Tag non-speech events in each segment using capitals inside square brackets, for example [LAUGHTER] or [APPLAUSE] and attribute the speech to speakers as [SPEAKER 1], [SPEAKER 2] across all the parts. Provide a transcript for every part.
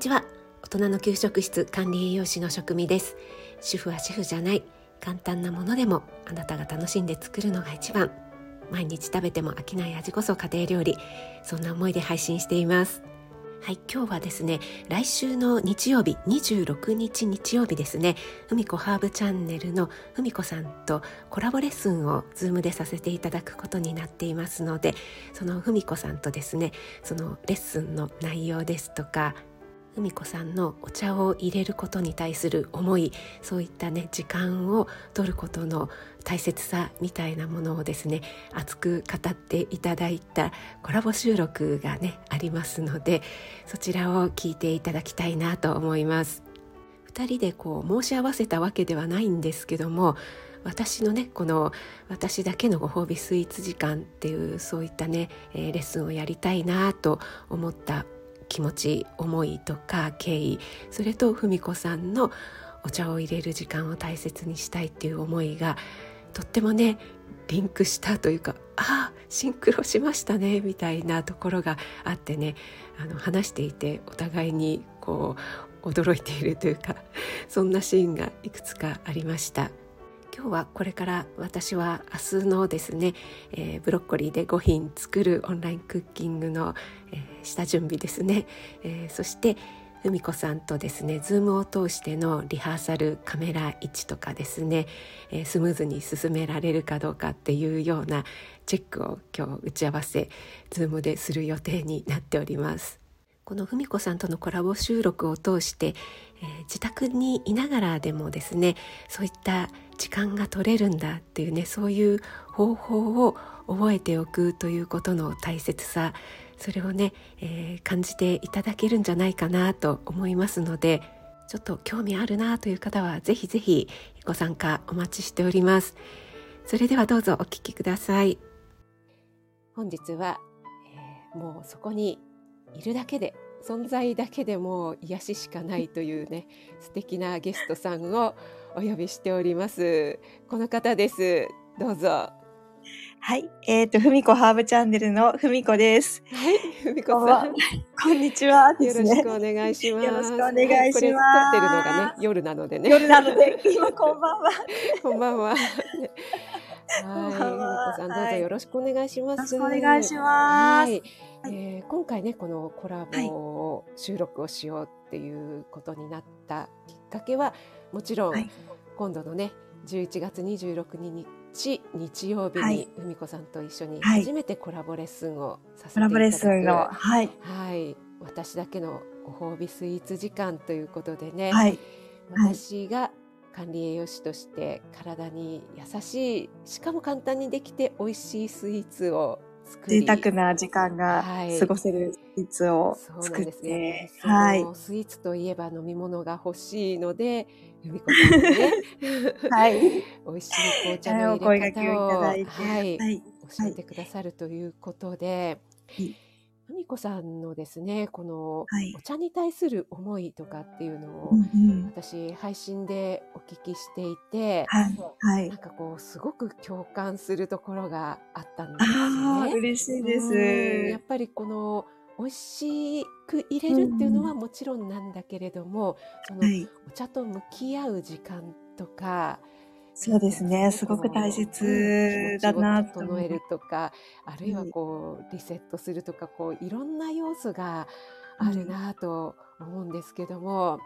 [SPEAKER 1] ちは。大人の給食室管理栄養士の職味です。主婦は主婦じゃない。簡単なものでもあなたが楽しんで作るのが一番。毎日食べても飽きない味こそ家庭料理。そんな思いで配信しています。はい、今日はですね、来週の日曜日、26日日曜日ですね、ふみこハーブチャンネルのふみこさんとコラボレッスンをズームでさせていただくことになっていますので、そのふみこさんとですね、そのレッスンの内容ですとか、ふみこさんのお茶を入れることに対する思いそういったね時間を取ることの大切さみたいなものをですね熱く語っていただいたコラボ収録がねありますのでそちらを聞いていただきたいなと思います。2人でこう申し合わせたわけではないんですけども私のねこの私だけのご褒美スイーツ時間っていうそういったね、えー、レッスンをやりたいなと思った気持ち思いとか経緯それと文子さんのお茶を入れる時間を大切にしたいっていう思いがとってもねリンクしたというかああシンクロしましたねみたいなところがあってねあの話していてお互いにこう驚いているというか [LAUGHS] そんなシーンがいくつかありました。今日はこれから私は明日のですね、えー、ブロッコリーで5品作るオンラインクッキングの、えー、下準備ですね、えー、そしてふみこさんとですねズームを通してのリハーサルカメラ位置とかですね、えー、スムーズに進められるかどうかっていうようなチェックを今日打ち合わせズームでする予定になっております。この文子さんとのコラボ収録を通して、えー、自宅にいながらでもですねそういった時間が取れるんだっていうねそういう方法を覚えておくということの大切さそれをね、えー、感じていただけるんじゃないかなと思いますのでちょっと興味あるなという方はぜひぜひご参加お待ちしております。それではどうぞお聞きください。本日は、えー、もうそこにいるだけで存在だけでも癒ししかないというね素敵なゲストさんをお呼びしておりますこの方ですどうぞ
[SPEAKER 2] はい、えっ、ー、と、ふみこハーブチャンネルのふみこです。
[SPEAKER 1] はい、ふみこさん。
[SPEAKER 2] こんにちは、
[SPEAKER 1] ね、よろしくお願いします。
[SPEAKER 2] よろしくお願いします。これ撮ってるの
[SPEAKER 1] がね、夜なのでね。
[SPEAKER 2] 夜なので、今こんばんは。[LAUGHS]
[SPEAKER 1] こんばんは。はい、さん、どうぞよろしくお願いします。
[SPEAKER 2] よろしくお願いします。はい、
[SPEAKER 1] えー、今回ね、このコラボを収録をしようっていうことになったきっかけは、もちろん、はい、今度のね、11月26日日曜日にふ子さんと一緒に初めてコラボレッスンをさせていただく、コラボレッスンの、はい、はい、私だけのご褒美スイーツ時間ということでね、はい、私が管理栄養士として体に優しいしかも簡単にできて美味しいスイーツを作
[SPEAKER 2] り贅沢な時間が過ごせるスイーツを作って、ね、
[SPEAKER 1] はい、スイーツといえば飲み物が欲しいので由美子さんね、はい、[LAUGHS] 美味しい紅茶の入れ方を、はい、はい、教えてくださるということで。はい美子さんのですねこのお茶に対する思いとかっていうのを、私配信でお聞きしていて、はい。なんかこうすごく共感するところがあったんですよね。
[SPEAKER 2] 嬉しいです。
[SPEAKER 1] やっぱりこの美味しく入れるっていうのはもちろんなんだけれども、そのお茶と向き合う時間とか、
[SPEAKER 2] そうですね。すごく大切だな
[SPEAKER 1] と。整えるとか、あるいはこう、リセットするとか、こう、いろんな要素があるなと思うんですけども、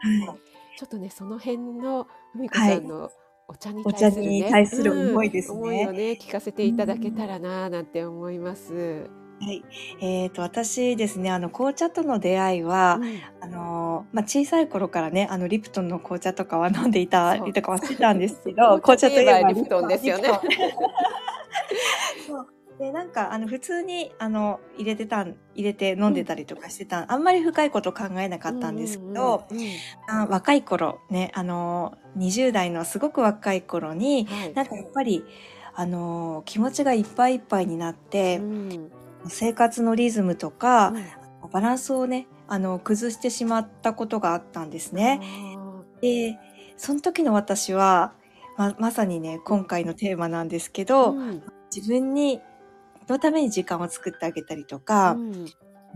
[SPEAKER 1] ちょっとね、その辺の、ふみこさんのお茶に対する、ね,、
[SPEAKER 2] に対する思いですね、
[SPEAKER 1] 思いをね、聞かせていただけたらな、なんて思います。
[SPEAKER 2] はい。えっ、ー、と、私ですね、あの、紅茶との出会いは、うん、あの、まあ、小さい頃からね、あの、リプトンの紅茶とかは飲んでいたりとかはしてたんですけど、[LAUGHS]
[SPEAKER 1] 紅茶といえばリプトン。ですよね。[LAUGHS]
[SPEAKER 2] そう。で、なんか、あの、普通に、あの、入れてたん、入れて飲んでたりとかしてた、うん、あんまり深いこと考えなかったんですけど、うんうんうんあ若い頃、ね、あの、20代のすごく若い頃に、はい、なんかやっぱり、あの、気持ちがいっぱいいっぱいになって、うん生活のリズムとか、うん、バランスをね、あの、崩してしまったことがあったんですね。で、その時の私は、ま、まさにね、今回のテーマなんですけど、うん、自分に、のために時間を作ってあげたりとか、うん、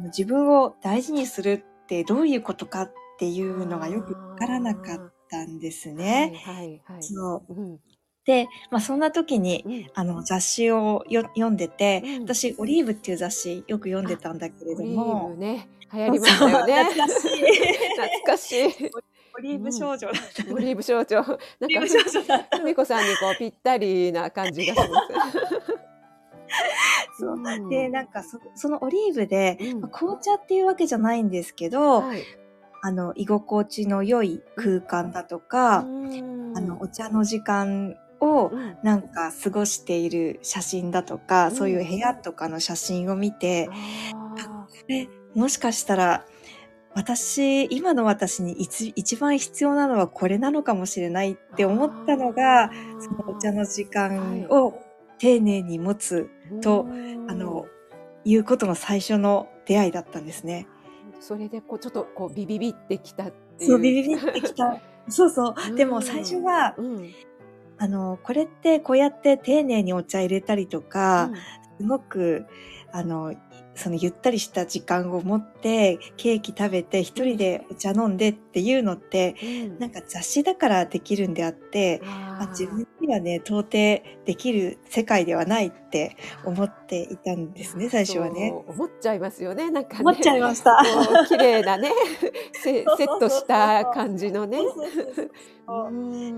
[SPEAKER 2] 自分を大事にするってどういうことかっっていうのがよくわからなかったんですね。
[SPEAKER 1] はいはいはい。
[SPEAKER 2] そう。
[SPEAKER 1] うん。
[SPEAKER 2] で、まあそんな時に、
[SPEAKER 1] うん。
[SPEAKER 2] あの雑誌をよ読んでて、
[SPEAKER 1] うん。
[SPEAKER 2] 私オリーブっていう雑誌よく読んで
[SPEAKER 1] あ、
[SPEAKER 2] たんだけれ
[SPEAKER 1] オリー
[SPEAKER 2] ども、
[SPEAKER 1] ブね、流行りましたよね。
[SPEAKER 2] 懐かしい。
[SPEAKER 1] 懐かしい。[LAUGHS]
[SPEAKER 2] オリーブ
[SPEAKER 1] うん。
[SPEAKER 2] 少女だった
[SPEAKER 1] オリ
[SPEAKER 2] ね。
[SPEAKER 1] ーブ少女。なんかふ
[SPEAKER 2] ブ少女だったの。
[SPEAKER 1] ふみこさんにこうぴったりな感じがします。う
[SPEAKER 2] そう。で、
[SPEAKER 1] ん。
[SPEAKER 2] なんかそそのオリーブで、ま、
[SPEAKER 1] うん。
[SPEAKER 2] 紅茶っていうわけじゃないんですけど、
[SPEAKER 1] はい。
[SPEAKER 2] あの居心地の良い
[SPEAKER 1] うん。
[SPEAKER 2] 空間だと
[SPEAKER 1] う
[SPEAKER 2] か、あ。のお茶の時間を
[SPEAKER 1] うん。
[SPEAKER 2] なんか過ごしている写真だとか、
[SPEAKER 1] う。
[SPEAKER 2] そういうん部屋とかの写真を見て、あ、
[SPEAKER 1] ああ。
[SPEAKER 2] これ、もしかしたら、私今の私に一番必要なのはこれなのかもしれないって思ったのが、そのお茶
[SPEAKER 1] あ
[SPEAKER 2] の時
[SPEAKER 1] あ。は
[SPEAKER 2] 間
[SPEAKER 1] い。
[SPEAKER 2] を丁寧に持つ
[SPEAKER 1] う
[SPEAKER 2] と、あ
[SPEAKER 1] ーん。
[SPEAKER 2] の、いうことの最初の出会いだったんですね。
[SPEAKER 1] それでこうちょっとこうビビビってきたって
[SPEAKER 2] そう、
[SPEAKER 1] いう。
[SPEAKER 2] ビビビってきた。そうそう。[LAUGHS]
[SPEAKER 1] う
[SPEAKER 2] でも最初
[SPEAKER 1] ん。
[SPEAKER 2] は、
[SPEAKER 1] うん。
[SPEAKER 2] あの、これってこうやって丁寧にお茶入れたりと
[SPEAKER 1] う
[SPEAKER 2] か、
[SPEAKER 1] ん。
[SPEAKER 2] すごく、あの、そのゆったりした時間を持ってケーキ食べて一人
[SPEAKER 1] うん。
[SPEAKER 2] でお茶飲んでっていうのって、
[SPEAKER 1] うん。
[SPEAKER 2] なんか雑誌だからできるんであって、まあ、自。分にはね、到底できる世界ではないって思っていたんですね、最初はね。
[SPEAKER 1] 思っちゃいますよね。なんか
[SPEAKER 2] 思っち
[SPEAKER 1] ね、
[SPEAKER 2] ゃいました。
[SPEAKER 1] 綺麗なね、[LAUGHS] セットし。た感じのね。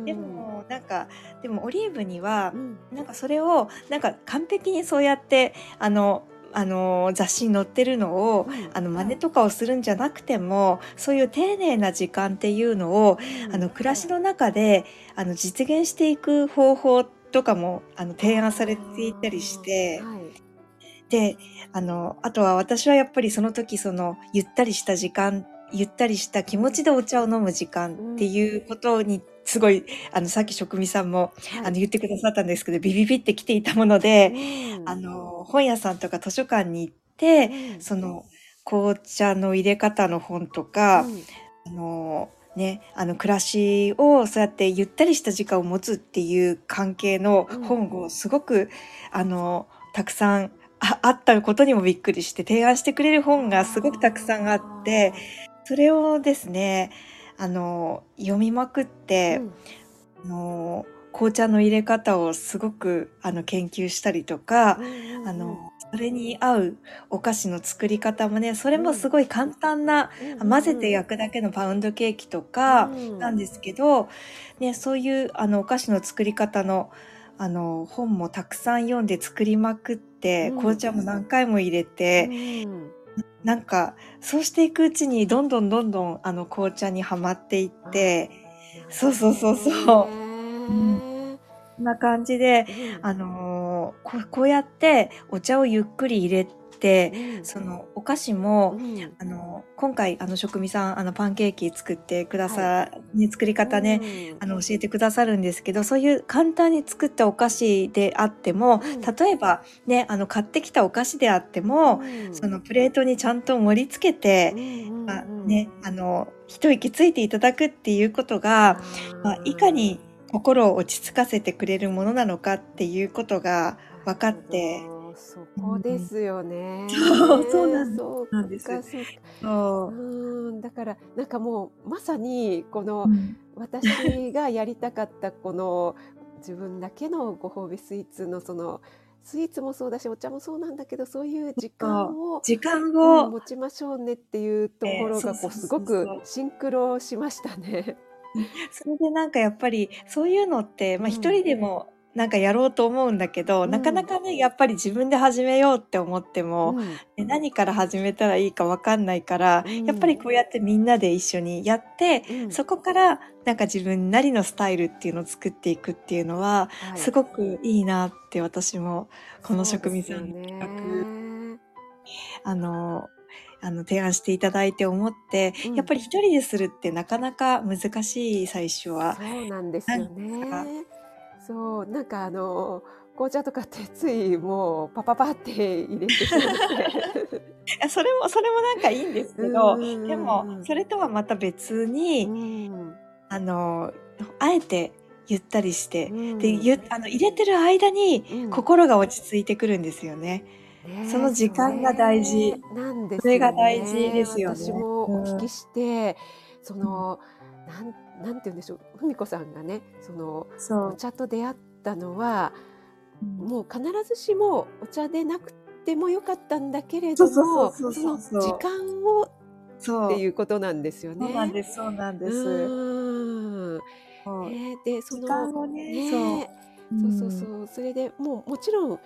[SPEAKER 2] で。も、なんか、でもオリーブには
[SPEAKER 1] う、ん。
[SPEAKER 2] なんかそれを、なんか完璧にそうやって、あの、あの、雑誌に載ってるのを、
[SPEAKER 1] うん。
[SPEAKER 2] あの、真似とかをするんじゃなくても、そういう丁寧な時間っていうのを、
[SPEAKER 1] うん。
[SPEAKER 2] あの、暮らしの中で、あの、実現していく方法とかも、あの、提案されていたりし
[SPEAKER 1] あ
[SPEAKER 2] て。で、あの、あとは私はやっぱりその時その、ゆったりした時間、ゆったりした気持ちでお茶を飲む時間って
[SPEAKER 1] うん。
[SPEAKER 2] いうことに、すごい、あの、さっき職味さんも、
[SPEAKER 1] はい。
[SPEAKER 2] あの、言ってくださったんですけど、ビビビってきていたもので、あ
[SPEAKER 1] うん。
[SPEAKER 2] の、本屋さんとか図書館に行って、
[SPEAKER 1] うん。
[SPEAKER 2] その、紅茶の入れ方の本と
[SPEAKER 1] う
[SPEAKER 2] か、
[SPEAKER 1] ん。
[SPEAKER 2] あの、ね、あの、暮らしをそうやってゆったりした時間を持つっていう関係の
[SPEAKER 1] うん。
[SPEAKER 2] 本をすごく、あの、たくさんああったことにもびっくりして、提案してくれる本がすごくたくさんあって、
[SPEAKER 1] ああ。
[SPEAKER 2] それをですね、あの、読みまくっ
[SPEAKER 1] う
[SPEAKER 2] て、
[SPEAKER 1] ん。
[SPEAKER 2] あの、紅茶の入れ方をすごく、あの、研究したりとか、
[SPEAKER 1] うんうんうん。
[SPEAKER 2] あの、それに合うお菓子の作り方もね、それもす
[SPEAKER 1] うん。
[SPEAKER 2] ごい簡単な、
[SPEAKER 1] うん
[SPEAKER 2] 混ぜ
[SPEAKER 1] うんうん。
[SPEAKER 2] て焼くだけのパウンドケーキと
[SPEAKER 1] う
[SPEAKER 2] かなん
[SPEAKER 1] ん。
[SPEAKER 2] ですけど、ね、そういうあのお菓子の作り方のあの本もたくさん読んで作りまくっ
[SPEAKER 1] う
[SPEAKER 2] て、紅
[SPEAKER 1] ん。
[SPEAKER 2] 茶も何回も入れ
[SPEAKER 1] う
[SPEAKER 2] て、
[SPEAKER 1] ん。
[SPEAKER 2] なんかそうしていくうちにどんどんどんどんあの紅茶にはまっていっ
[SPEAKER 1] あ、
[SPEAKER 2] て、そうそうそうそう。うん。
[SPEAKER 1] ね。
[SPEAKER 2] こんな感じで、
[SPEAKER 1] うん。
[SPEAKER 2] あのーこうこうやってお茶をゆっくり入れて、
[SPEAKER 1] うん。
[SPEAKER 2] そのお菓子
[SPEAKER 1] う
[SPEAKER 2] も、
[SPEAKER 1] ん。
[SPEAKER 2] あの、今回、あの、職味さん、あの、パンケーキ作ってくだ
[SPEAKER 1] はい。
[SPEAKER 2] さ、ね、作り
[SPEAKER 1] う
[SPEAKER 2] 方ね、
[SPEAKER 1] ん。
[SPEAKER 2] あの、教えてくださるんですけど、そういう簡単に作ったお菓子であっても、
[SPEAKER 1] うん。
[SPEAKER 2] 例えば、ね、あの、買ってきたお菓子であって
[SPEAKER 1] う
[SPEAKER 2] も、そ
[SPEAKER 1] ん。
[SPEAKER 2] のプレートにちゃんと盛り付け
[SPEAKER 1] う
[SPEAKER 2] て、
[SPEAKER 1] ん
[SPEAKER 2] まあ。ね、あの、一息ついていただくっていうことが、まあ、いかに
[SPEAKER 1] あ
[SPEAKER 2] 心を落ち着かせてくれるものなのかっていうことが分かって、
[SPEAKER 1] ど。そうこ
[SPEAKER 2] ん、
[SPEAKER 1] ですよね。
[SPEAKER 2] そう、そうなん
[SPEAKER 1] そう
[SPEAKER 2] なんです。
[SPEAKER 1] か、そうか。
[SPEAKER 2] そう。
[SPEAKER 1] ーん、だから、なんかもう、まさに、この、
[SPEAKER 2] うん。
[SPEAKER 1] 私がやりたかった、この、自分だけのご褒美スイーツの、その、スイーツもそうだし、お茶もそうなんだけど、そういう時間。を、
[SPEAKER 2] 時間
[SPEAKER 1] うん、
[SPEAKER 2] を、
[SPEAKER 1] 持ちましょうねっていうとこ
[SPEAKER 2] え
[SPEAKER 1] ろが、こう、すごく。シンクロしましたね。
[SPEAKER 2] うん、それでなんかやっぱり、そういうのって、ま、一
[SPEAKER 1] うん。
[SPEAKER 2] 人でもなんかやろうと思うんだけど、
[SPEAKER 1] う。
[SPEAKER 2] なかなんかね、やっぱり自分で始めようって思って
[SPEAKER 1] う
[SPEAKER 2] も、
[SPEAKER 1] ん。
[SPEAKER 2] ね、何から始めたらいいかわかんないから、
[SPEAKER 1] う
[SPEAKER 2] やっぱり
[SPEAKER 1] ん。
[SPEAKER 2] こうやってみんなで一緒にやって、
[SPEAKER 1] うん。
[SPEAKER 2] そこからなんか自分なりのスタイルっていうのを作っていくっていうのは、
[SPEAKER 1] はい。
[SPEAKER 2] すごくいいなって私もこの職味
[SPEAKER 1] すよ
[SPEAKER 2] さんの企画、
[SPEAKER 1] ね。
[SPEAKER 2] あの、あの、提案していただいて思って、
[SPEAKER 1] うん。
[SPEAKER 2] やっぱり一人でするってなかなか難しい、最初は。
[SPEAKER 1] そうなんですよね。そう、なんかあの、紅茶とかってついもうパパパって入れてしまって。
[SPEAKER 2] あ、[LAUGHS] それもそれもなんかいいんですけ
[SPEAKER 1] うん
[SPEAKER 2] ど、
[SPEAKER 1] うん
[SPEAKER 2] でも、
[SPEAKER 1] うんうん。
[SPEAKER 2] それとはまた別
[SPEAKER 1] う
[SPEAKER 2] に、
[SPEAKER 1] ん。
[SPEAKER 2] あの、あえてゆったりし
[SPEAKER 1] う
[SPEAKER 2] て、で、
[SPEAKER 1] ん。
[SPEAKER 2] ゆあの、入れてる間に
[SPEAKER 1] うん。
[SPEAKER 2] 心が落ち着いてくるんですよね。そ
[SPEAKER 1] ね、
[SPEAKER 2] の時
[SPEAKER 1] そ
[SPEAKER 2] 間が大事。
[SPEAKER 1] れなんで
[SPEAKER 2] それ
[SPEAKER 1] すよ
[SPEAKER 2] が大事で
[SPEAKER 1] ね。
[SPEAKER 2] すよね。
[SPEAKER 1] 私もお
[SPEAKER 2] うん。
[SPEAKER 1] 聞きして、その、なんなんて言うんでしょう文子さんがねその。お茶と出会ったのは
[SPEAKER 2] うん
[SPEAKER 1] もう必ずしもお茶でなくてもよかったんだけれども
[SPEAKER 2] そ
[SPEAKER 1] の時間を。っていうことなんですよね。
[SPEAKER 2] そうなんです、そうなんです。
[SPEAKER 1] うーん
[SPEAKER 2] そう
[SPEAKER 1] ねでそ
[SPEAKER 2] 時
[SPEAKER 1] の
[SPEAKER 2] 間をね、
[SPEAKER 1] ね
[SPEAKER 2] そう。
[SPEAKER 1] そうそうそうそれでもうもちろん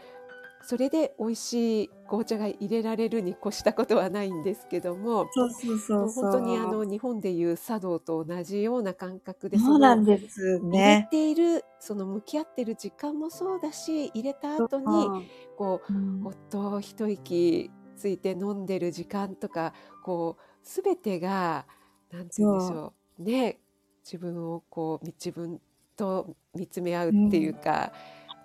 [SPEAKER 1] それで美味しい紅茶が入れられるに越したことはないんですけども
[SPEAKER 2] そうそうそ
[SPEAKER 1] もう
[SPEAKER 2] うそう。
[SPEAKER 1] 本当にあの日本でいう茶道と同じような感覚で
[SPEAKER 2] そうなん
[SPEAKER 1] の
[SPEAKER 2] です
[SPEAKER 1] 入れ
[SPEAKER 2] ね。
[SPEAKER 1] ているその向き合ってる時間もそうだし入れた後にこう
[SPEAKER 2] うん
[SPEAKER 1] ほっと一息ついて飲んでる時間とかこう全てがなんて言うんでしょうね自分をこう自分と見つめ合うっていうか、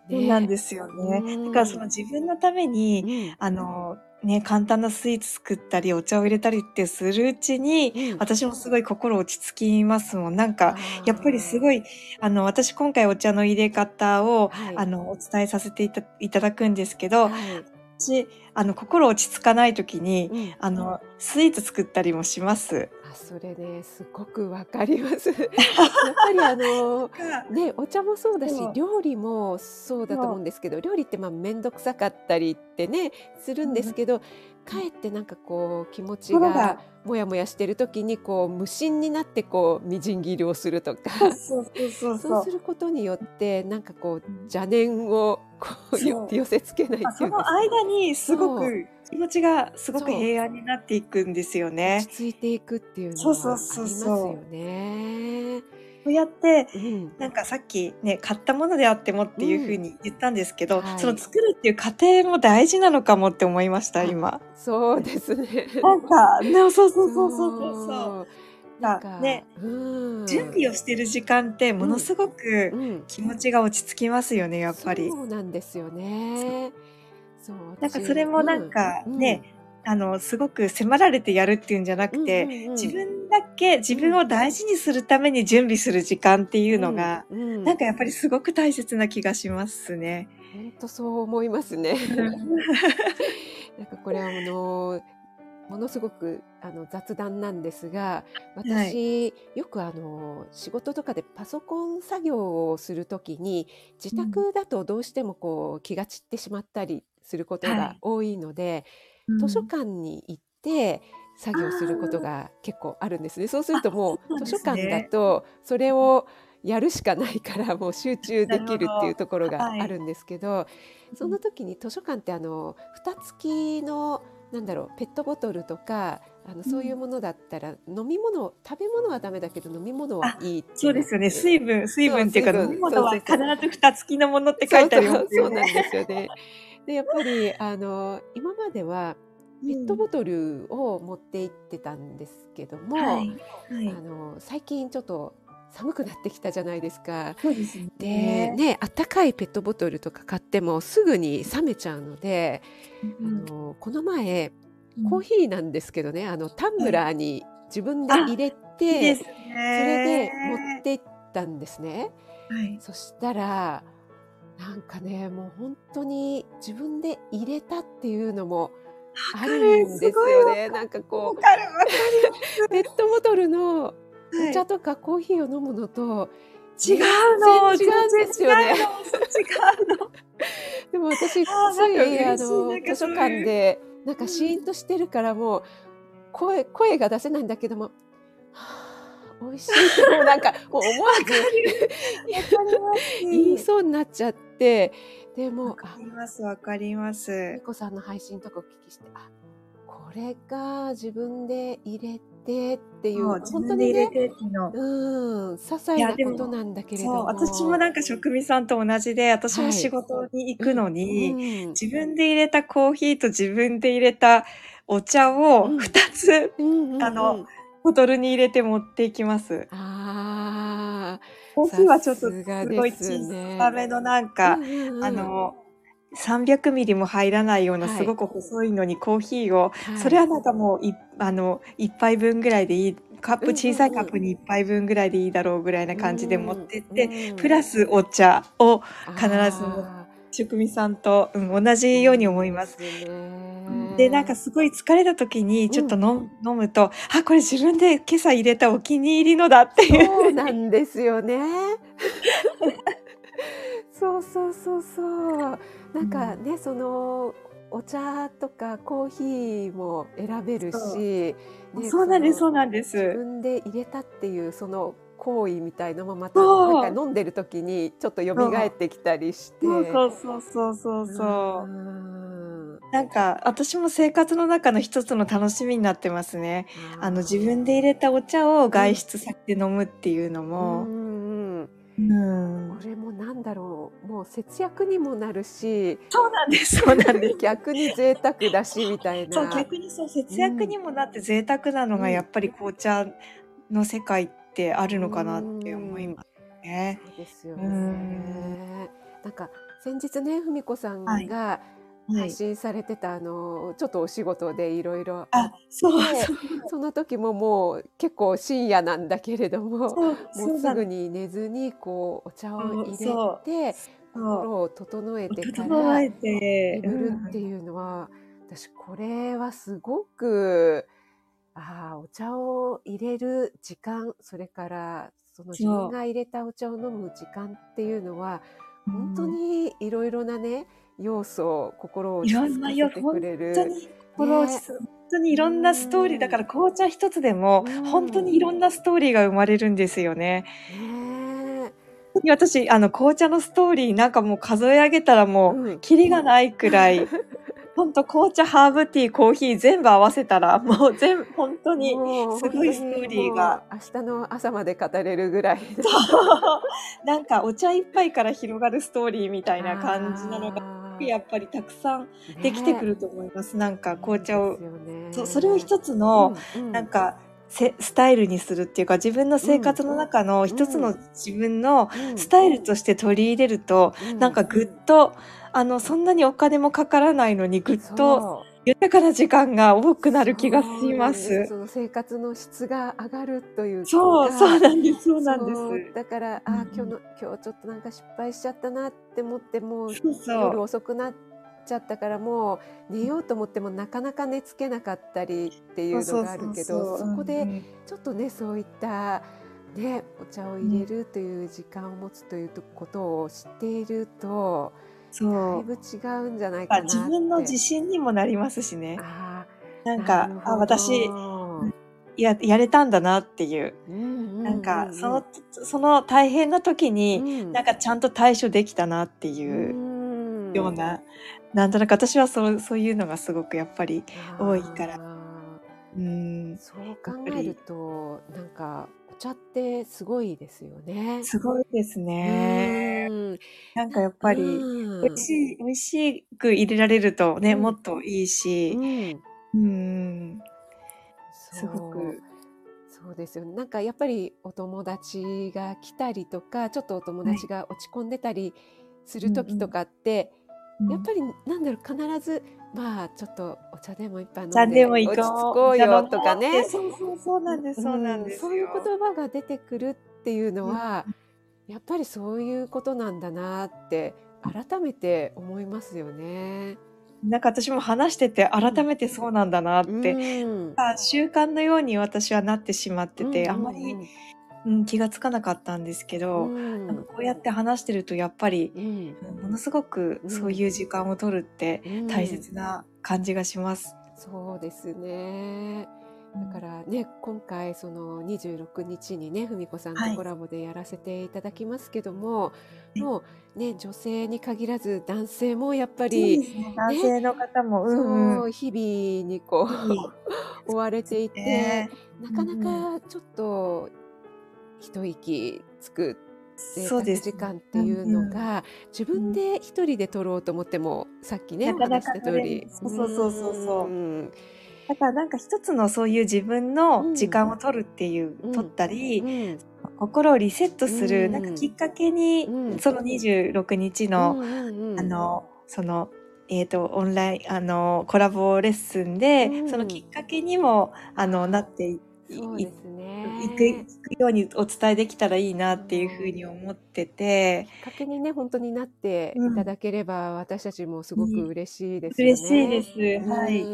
[SPEAKER 2] そうなんですよね。
[SPEAKER 1] うん
[SPEAKER 2] だからその自分のために、
[SPEAKER 1] うん。
[SPEAKER 2] あの、ね、簡単なスイーツ作ったり、お茶を入れたりってするうちに、
[SPEAKER 1] うん。
[SPEAKER 2] 私もすごい心落ち着きますもん。なんか、やっぱりすごい、あの、私今回お茶の入れ方を、
[SPEAKER 1] はい。
[SPEAKER 2] あの、お伝えさせていたいただくんですけど、
[SPEAKER 1] はい
[SPEAKER 2] 私、あの、心落ち着かない時に、
[SPEAKER 1] うん
[SPEAKER 2] あの、スイーツ作ったりもします。
[SPEAKER 1] あそれねすごくわかります。[LAUGHS] やっぱりあのね、お茶もそうだし料理もそうだと思うんですけど料理ってまあ面倒くさかったりってねするんですけど、かえってなんかこう気持ちがもやもやしてる時にこう無心になってこうみじん切りをするとか。
[SPEAKER 2] そうそうそうそう
[SPEAKER 1] そう。することによってなんかこう
[SPEAKER 2] うん
[SPEAKER 1] 邪念をこうよ
[SPEAKER 2] そう。
[SPEAKER 1] 寄せつけない
[SPEAKER 2] あ
[SPEAKER 1] っていうか。
[SPEAKER 2] その間にすご
[SPEAKER 1] そう。
[SPEAKER 2] く気持ちがすごく
[SPEAKER 1] そう。
[SPEAKER 2] 平安になっていくんですよね。
[SPEAKER 1] 落ち着いていくっていうの
[SPEAKER 2] そうそう
[SPEAKER 1] はあります
[SPEAKER 2] そうそう
[SPEAKER 1] よね。
[SPEAKER 2] こうやって
[SPEAKER 1] うん
[SPEAKER 2] なんかさっきね買ったものであってもっていうふうに言ったんですけど、
[SPEAKER 1] はい
[SPEAKER 2] その作るっていう過程も大事なのかもって思いました
[SPEAKER 1] あ
[SPEAKER 2] 今。
[SPEAKER 1] そうですね。
[SPEAKER 2] なんかねそうそうそうそうそうそう。なんかね、
[SPEAKER 1] うん、
[SPEAKER 2] 準備をしてる時間ってものすごく
[SPEAKER 1] うん、
[SPEAKER 2] 気持ちが落ち着きますよねやっぱり。
[SPEAKER 1] そうなんですよね。そう、
[SPEAKER 2] なんかそれもなんか
[SPEAKER 1] うん
[SPEAKER 2] ね、あのすごく迫られてやるっていうんじゃなくて、
[SPEAKER 1] うんうんうん
[SPEAKER 2] 自分だけ自分を大事にするために準備する時間っていうのが、
[SPEAKER 1] うん。うん。
[SPEAKER 2] なんかやっぱりすごく大切な気がしますね。
[SPEAKER 1] 本当そう思いますね。[LAUGHS] なんかこれはあのものすごくあの雑談なんですが私、よくあの仕事とかでパソコン作業をするときに自宅だとどうしてもこう気が散ってしまったりすることが多いので、図書館に行って作業することが結構あるんですね。そうするともう図書館だとそれをやるしかないからもう集中できるっていうところが
[SPEAKER 2] はい。
[SPEAKER 1] あるんですけど、その時に図書館ってあの蓋付きのなんだろうペットボトルとかあのそういうものだったら、飲み物食べ物はダメだけど飲み物はいいって
[SPEAKER 2] そうですよね。水分、水分っていうか、飲み物は必ず蓋付きのものって書いてありますよ
[SPEAKER 1] そうそうそうなん
[SPEAKER 2] ね。
[SPEAKER 1] ですよね。でやっぱりあの今まではペットボトルを持って行ってたんですけども、
[SPEAKER 2] はい。はい
[SPEAKER 1] あ。の最近ちょっと寒くなってきたじゃないですか。
[SPEAKER 2] そうですね。
[SPEAKER 1] でねあったかいペットボトルとか買ってもすぐに冷めちゃうので、
[SPEAKER 2] うん
[SPEAKER 1] あのこの前
[SPEAKER 2] うん
[SPEAKER 1] コーヒーなんですけどねあのタンブラーに自分で入れ
[SPEAKER 2] いい
[SPEAKER 1] て、
[SPEAKER 2] ですね。
[SPEAKER 1] それで持って行ったんですね。
[SPEAKER 2] はい。
[SPEAKER 1] そしたらなんかねもう本当に自分で入れたっていうのもあるんですよね。なんか
[SPEAKER 2] わ
[SPEAKER 1] こうペットボトルの。お茶とかコーヒーを飲むのと、
[SPEAKER 2] 違うの
[SPEAKER 1] 違うんですよね
[SPEAKER 2] 違うの違うの
[SPEAKER 1] でも私つい
[SPEAKER 2] あ
[SPEAKER 1] の図書館でなんかシーンとしてるからもう声声が出せないんだけども。はあ美味しいってもうなんかもう思わず。[LAUGHS] 言いそうになっちゃってでも
[SPEAKER 2] わかります、わかります
[SPEAKER 1] み。こさんの配信とかお聞きしてあこれが自分で入れてっていう
[SPEAKER 2] そう自
[SPEAKER 1] 本当にね
[SPEAKER 2] てっていうの。
[SPEAKER 1] うん些細なことなんだけれど
[SPEAKER 2] そう、
[SPEAKER 1] も
[SPEAKER 2] 私もなんか職味さんと同じで、私も仕事に行くのに、
[SPEAKER 1] うん
[SPEAKER 2] 自分で入れたコーヒーと自分で入れたお茶を
[SPEAKER 1] うん
[SPEAKER 2] 2つ
[SPEAKER 1] うん
[SPEAKER 2] あのボトルに入れて持っていきます。
[SPEAKER 1] あ
[SPEAKER 2] コーヒーはちょっと
[SPEAKER 1] さす
[SPEAKER 2] ごい小さめのなん
[SPEAKER 1] ー
[SPEAKER 2] か、
[SPEAKER 1] うんうんうん。
[SPEAKER 2] あの、300ミリも入らないような
[SPEAKER 1] はい
[SPEAKER 2] すごく細いのにコーヒーを、
[SPEAKER 1] はい。
[SPEAKER 2] それはなんかもういあの1杯分ぐらいでいいカップ
[SPEAKER 1] うんうんうん
[SPEAKER 2] 小さいカップに1杯分ぐらいでいいだろうぐらいな感じで持ってって、
[SPEAKER 1] うん
[SPEAKER 2] プラスお茶を必ず
[SPEAKER 1] あ
[SPEAKER 2] 職味さんと、うん、同じように思います。うんで、なんかすごい疲れた時にちょっと飲,、飲むと、あ、これ自分で今朝入れたお気に入りのだっていう。
[SPEAKER 1] そうなんですよね。[LAUGHS] そうそうそうそう。なんかね、そのお茶とかコーヒーも選べるし、ね
[SPEAKER 2] そうなんです、
[SPEAKER 1] そ
[SPEAKER 2] うなんです。
[SPEAKER 1] 自分で入れたっていうその行為みたいのもまたなんか飲んでる時にちょっと蘇ってきたりして。
[SPEAKER 2] そうそうそうそうそうそう。
[SPEAKER 1] ん
[SPEAKER 2] なんか私も生活の中の一つの楽しみになってますね。あの自分で入れたお茶を外出先で飲むっていうの
[SPEAKER 1] う
[SPEAKER 2] も。
[SPEAKER 1] んうん
[SPEAKER 2] うん
[SPEAKER 1] これもなんだろうもう節約にもなるし
[SPEAKER 2] そうなんです、そうなんです。[LAUGHS]
[SPEAKER 1] 逆に贅沢だしみたいな。
[SPEAKER 2] そう逆にそう節約にもなって贅沢なのが
[SPEAKER 1] うん
[SPEAKER 2] やっぱり紅茶の世界ってあるのかなって思いますね。
[SPEAKER 1] そうですよ
[SPEAKER 2] う
[SPEAKER 1] ね
[SPEAKER 2] ん。
[SPEAKER 1] なんか先日ね文子さん
[SPEAKER 2] はい
[SPEAKER 1] が
[SPEAKER 2] はい。
[SPEAKER 1] 発信されてた、あのちょっとお仕事でいろいろあ
[SPEAKER 2] あ、そう
[SPEAKER 1] で
[SPEAKER 2] そ
[SPEAKER 1] の時ももう結構深夜なんだけれどもも
[SPEAKER 2] ううなの
[SPEAKER 1] ぐに寝ずにこうお茶を入れて心を整えてから眠るっていうのは、私これはすごくああお茶を入れる時間それからその自分が入れたお茶を飲む時間っていうのは
[SPEAKER 2] うん。
[SPEAKER 1] 本当にいろいろなね要素心を落ち着かせてくれる。
[SPEAKER 2] 本当に心落ち着く本当にいろんなストーリーだから紅茶一つでも
[SPEAKER 1] うん。
[SPEAKER 2] 本当にいろんなストーリーが生まれるんですよね。
[SPEAKER 1] ね
[SPEAKER 2] 私あの紅茶のストーリーなんかもう数え上げたら
[SPEAKER 1] え
[SPEAKER 2] もう
[SPEAKER 1] うん。
[SPEAKER 2] キリがないくらい [LAUGHS] 本当紅茶ハーブティーコーヒー全部合わせたらもう全部本当にすごいストーリーが。
[SPEAKER 1] 明日の朝まで語れるぐらい。
[SPEAKER 2] なんかお茶一杯から広がるストーリーみたいな感じなのが
[SPEAKER 1] が
[SPEAKER 2] やっぱりたくさんできてくると思います。なんか紅茶をそそれを一つ
[SPEAKER 1] つ
[SPEAKER 2] の、なんかせスタイルにするっていうか自分の生活の中の一つの自分のスタイルとして取り入れると、なんかぐっとあのそんなにお金もかからないのにぐっと豊かな時間が多くなる気がしま。
[SPEAKER 1] すその生活の質が上がるというか
[SPEAKER 2] そうそうなんですそうなんです。
[SPEAKER 1] だからあ今日の今日ちょっとなんか失敗しちゃったなって思ってもう
[SPEAKER 2] そうそ
[SPEAKER 1] 夜
[SPEAKER 2] う。
[SPEAKER 1] 遅くなっちゃったからもう寝ようと思ってもなかなか寝つけなかったりっていうのがあるけどそこでちょっとねそういったねお茶を入れるという時間を持つということを知っていると、だ
[SPEAKER 2] そ
[SPEAKER 1] いぶ違うんじゃない
[SPEAKER 2] う。
[SPEAKER 1] かな
[SPEAKER 2] 自分の自信にもなりますしね。なんかあ私ややれたんだなっていう。なんかそのその大変な時に、
[SPEAKER 1] うん
[SPEAKER 2] なんかちゃんと対処できたなっていう。
[SPEAKER 1] うん
[SPEAKER 2] ような、なんとなく私はそうそういうのがすごくやっぱり、多いから
[SPEAKER 1] あ
[SPEAKER 2] うん
[SPEAKER 1] ー、そう考えるとなんかお茶ってすごいですよね。
[SPEAKER 2] すごいですね。
[SPEAKER 1] うん。
[SPEAKER 2] なんかやっぱり、
[SPEAKER 1] うん。
[SPEAKER 2] 美味しい、美味しく入れられるとね、
[SPEAKER 1] うん。
[SPEAKER 2] もっといいし、
[SPEAKER 1] うん。
[SPEAKER 2] うん、すごく、
[SPEAKER 1] そう。ですよ。ねなんかやっぱりお友達が来たりとかちょっとお友達が落ち込んでたりする時とかって、やっぱりなんだろう必ずまあちょっとお茶でも一杯飲んで。落ち着こうよとかね。
[SPEAKER 2] そうそうそうなんです、そうなんですよ。
[SPEAKER 1] そういう言葉が出てくるっていうのは、やっぱりそういうことなんだなって改めて思いますよね。
[SPEAKER 2] なんか私も話してて改めてそうなんだなって、
[SPEAKER 1] うん。
[SPEAKER 2] あ習慣のように私はなってしまってて、
[SPEAKER 1] うん。
[SPEAKER 2] あんまり、うん、気がつかなかったんですけど、
[SPEAKER 1] うん。
[SPEAKER 2] なんかこうやって話してるとやっぱり、
[SPEAKER 1] うん。
[SPEAKER 2] ものすごくそういう時間を取るって
[SPEAKER 1] うん。
[SPEAKER 2] 大切な感じがします。
[SPEAKER 1] そうですね。だからね今回その26日にね文子さんと
[SPEAKER 2] はい。
[SPEAKER 1] コラボでやらせていただきますけども、
[SPEAKER 2] い
[SPEAKER 1] もうね女性に限らず男性もやっぱり
[SPEAKER 2] ね。男性の方も、うんうん。
[SPEAKER 1] そう日々にこう [LAUGHS] 追われていて、
[SPEAKER 2] ね。
[SPEAKER 1] なかなかちょっと一息つく
[SPEAKER 2] です。
[SPEAKER 1] 時間っていうのが自分で一人で取ろうと思ってもさっきねお話した通り。
[SPEAKER 2] そうそうそうそう。そうん
[SPEAKER 1] ん。
[SPEAKER 2] だからなんか一つのそういう自分の時間を取るっていう、
[SPEAKER 1] うん。
[SPEAKER 2] 取ったり、
[SPEAKER 1] うん。
[SPEAKER 2] 心をリセットする、
[SPEAKER 1] うん。
[SPEAKER 2] なんかきっかけに、
[SPEAKER 1] うん。
[SPEAKER 2] その26日の、
[SPEAKER 1] うんうんうん。
[SPEAKER 2] あのそのえー、とオンラインあのコラボレッスンで、
[SPEAKER 1] うん。
[SPEAKER 2] そのきっかけにもあのなってい
[SPEAKER 1] そうですね。
[SPEAKER 2] 行く行くようにお伝えできたらいいなっていうふうに思ってて、
[SPEAKER 1] きっかけにね、本当になって
[SPEAKER 2] うん
[SPEAKER 1] いただければ、私たちもすごく嬉しいですよね。
[SPEAKER 2] 嬉しいです。はい。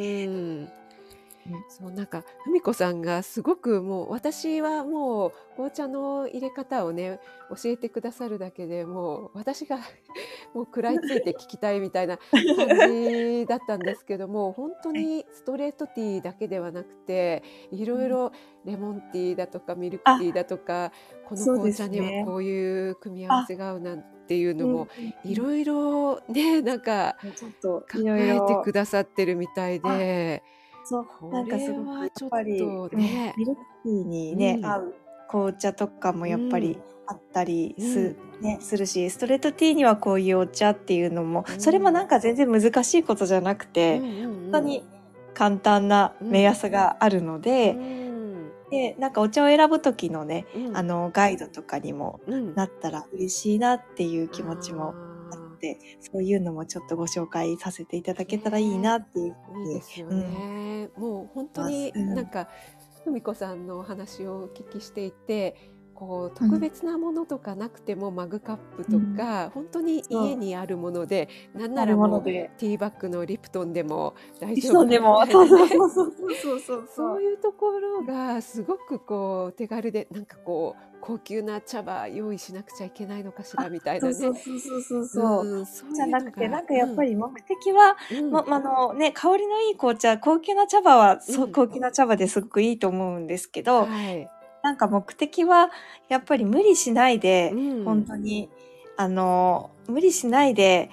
[SPEAKER 1] うん。そうなんか文子さんがすごくもう私はもう紅茶の入れ方をね教えてくださるだけでもう私が [LAUGHS] もう食らいついて聞きたいみたいな感じだったんですけども本当にストレートティーだけではなくていろいろレモンティーだとかミルクティーだとかこの紅茶に
[SPEAKER 2] ね
[SPEAKER 1] はこういう組み合わせが合うなんていうのも
[SPEAKER 2] うん
[SPEAKER 1] いろいろねなんか考えて
[SPEAKER 2] ろ
[SPEAKER 1] くださってるみたいで。
[SPEAKER 2] そう
[SPEAKER 1] こ
[SPEAKER 2] なんかすごくやっぱり、
[SPEAKER 1] とね
[SPEAKER 2] うんミルクティーにね、
[SPEAKER 1] うん。
[SPEAKER 2] 合う紅茶とかもやっぱりあったりす,、
[SPEAKER 1] う
[SPEAKER 2] ね、するしストレートティーにはこういうお茶っていうのも、
[SPEAKER 1] うん。
[SPEAKER 2] それもなんか全然難しいことじゃなくて、本当に簡単な目安があるので,、
[SPEAKER 1] うん。
[SPEAKER 2] でなんかお茶を選ぶ時のね、
[SPEAKER 1] うん。
[SPEAKER 2] あのガイドとかにも
[SPEAKER 1] うん。
[SPEAKER 2] なったら嬉しいなっていう気持ちもあってそういうのもちょっとご紹介させていただけたらいいなっていうふうに。
[SPEAKER 1] いいですよね、もう本当に
[SPEAKER 2] うん。
[SPEAKER 1] なんか文子さんのお話をお聞きしていてこう特別なものとかなくても、マグカップとか、本当に家にあるものでなんならもう
[SPEAKER 2] ので。
[SPEAKER 1] ティーバッグのリプトンでも大丈夫
[SPEAKER 2] で
[SPEAKER 1] たいなね。
[SPEAKER 2] そうそうそうそうそうそう
[SPEAKER 1] そう。いうところがすごくこう手軽でなんかこう高級な茶葉用意しなくちゃいけないのかしらみたいなね。
[SPEAKER 2] そうそうそうそう。
[SPEAKER 1] う
[SPEAKER 2] じゃなくて、なんかやっぱり目的は、
[SPEAKER 1] うん。
[SPEAKER 2] ま、あのね、香りのいい紅茶、高級な茶葉は、そう
[SPEAKER 1] うん。
[SPEAKER 2] 高級な茶葉ですごくいいと思うんですけど、
[SPEAKER 1] はい
[SPEAKER 2] なんか目的は、やっぱり無理しないで、
[SPEAKER 1] うん
[SPEAKER 2] 本当に、あの、無理しないで、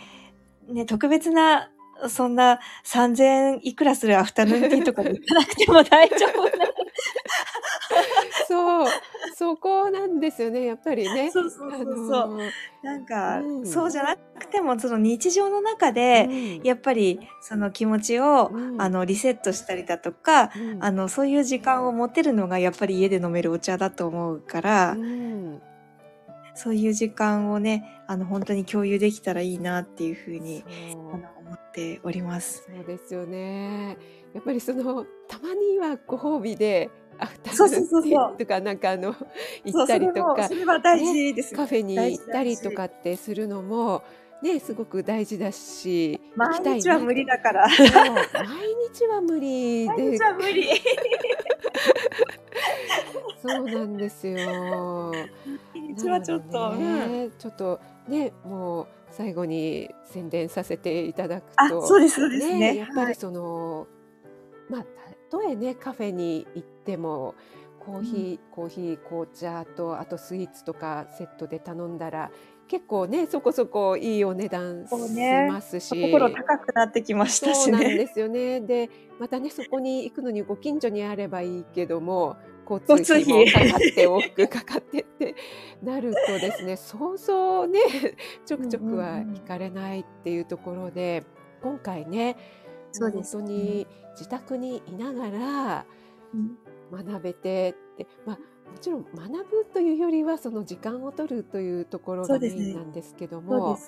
[SPEAKER 2] ね、特別な、そんな3000いくらするアフタヌーンティーとかに行かなくても大丈夫な。[LAUGHS]
[SPEAKER 1] そうそこなんですよねやっぱりね。
[SPEAKER 2] そうそうそうそう。
[SPEAKER 1] あのー
[SPEAKER 2] なんか、
[SPEAKER 1] うん
[SPEAKER 2] そうじゃなくても、その日常の中で、
[SPEAKER 1] うん。
[SPEAKER 2] やっぱりその気持ちを、
[SPEAKER 1] うん。
[SPEAKER 2] あのリセットしたりだとか、
[SPEAKER 1] うん。
[SPEAKER 2] あのそういう時間を持てるのがやっぱり家で飲めるお茶だと思うから、
[SPEAKER 1] うん。
[SPEAKER 2] そういう時間をねあの本当に共有できたらいいなっていうふうに思っております。
[SPEAKER 1] そうですよね。やっぱりそのたまにはご褒美でアフタヌ
[SPEAKER 2] そうそうそうそう。
[SPEAKER 1] ーンテとかなんかあの行ったりとか
[SPEAKER 2] そうそれもそれは大事です、
[SPEAKER 1] カフェに行ったりとかってするのもねすごく大事だし
[SPEAKER 2] 毎日は無理だから。
[SPEAKER 1] 毎日は無理
[SPEAKER 2] 毎
[SPEAKER 1] で
[SPEAKER 2] 日は無理。[LAUGHS]
[SPEAKER 1] そうなんですよ。
[SPEAKER 2] 毎日はちょっと。
[SPEAKER 1] ねちょっとねもう最後に宣伝させていただく
[SPEAKER 2] あ、
[SPEAKER 1] と
[SPEAKER 2] そうですそうですね。
[SPEAKER 1] やっぱ
[SPEAKER 2] はい
[SPEAKER 1] りその、まあたとえねカフェに行ってもコーヒー、コーヒー紅茶とあとスイーツとかセットで頼んだら結構ねそこそこいいお値段しますし。
[SPEAKER 2] 心高くなってきましたしね。
[SPEAKER 1] そうなんですよね。で、またね、そこに行くのにご近所にあればいいけども、交通費もかかって、往復かかってって [LAUGHS] なるとですね、そうそうね、ちょくちょくは行かれないっていうところで、今回ね、
[SPEAKER 2] そうです
[SPEAKER 1] 本当に自宅にいながら
[SPEAKER 2] うん
[SPEAKER 1] 学べてって、まあ、もちろん学ぶというよりはその時間を取るというところがメインなんですけども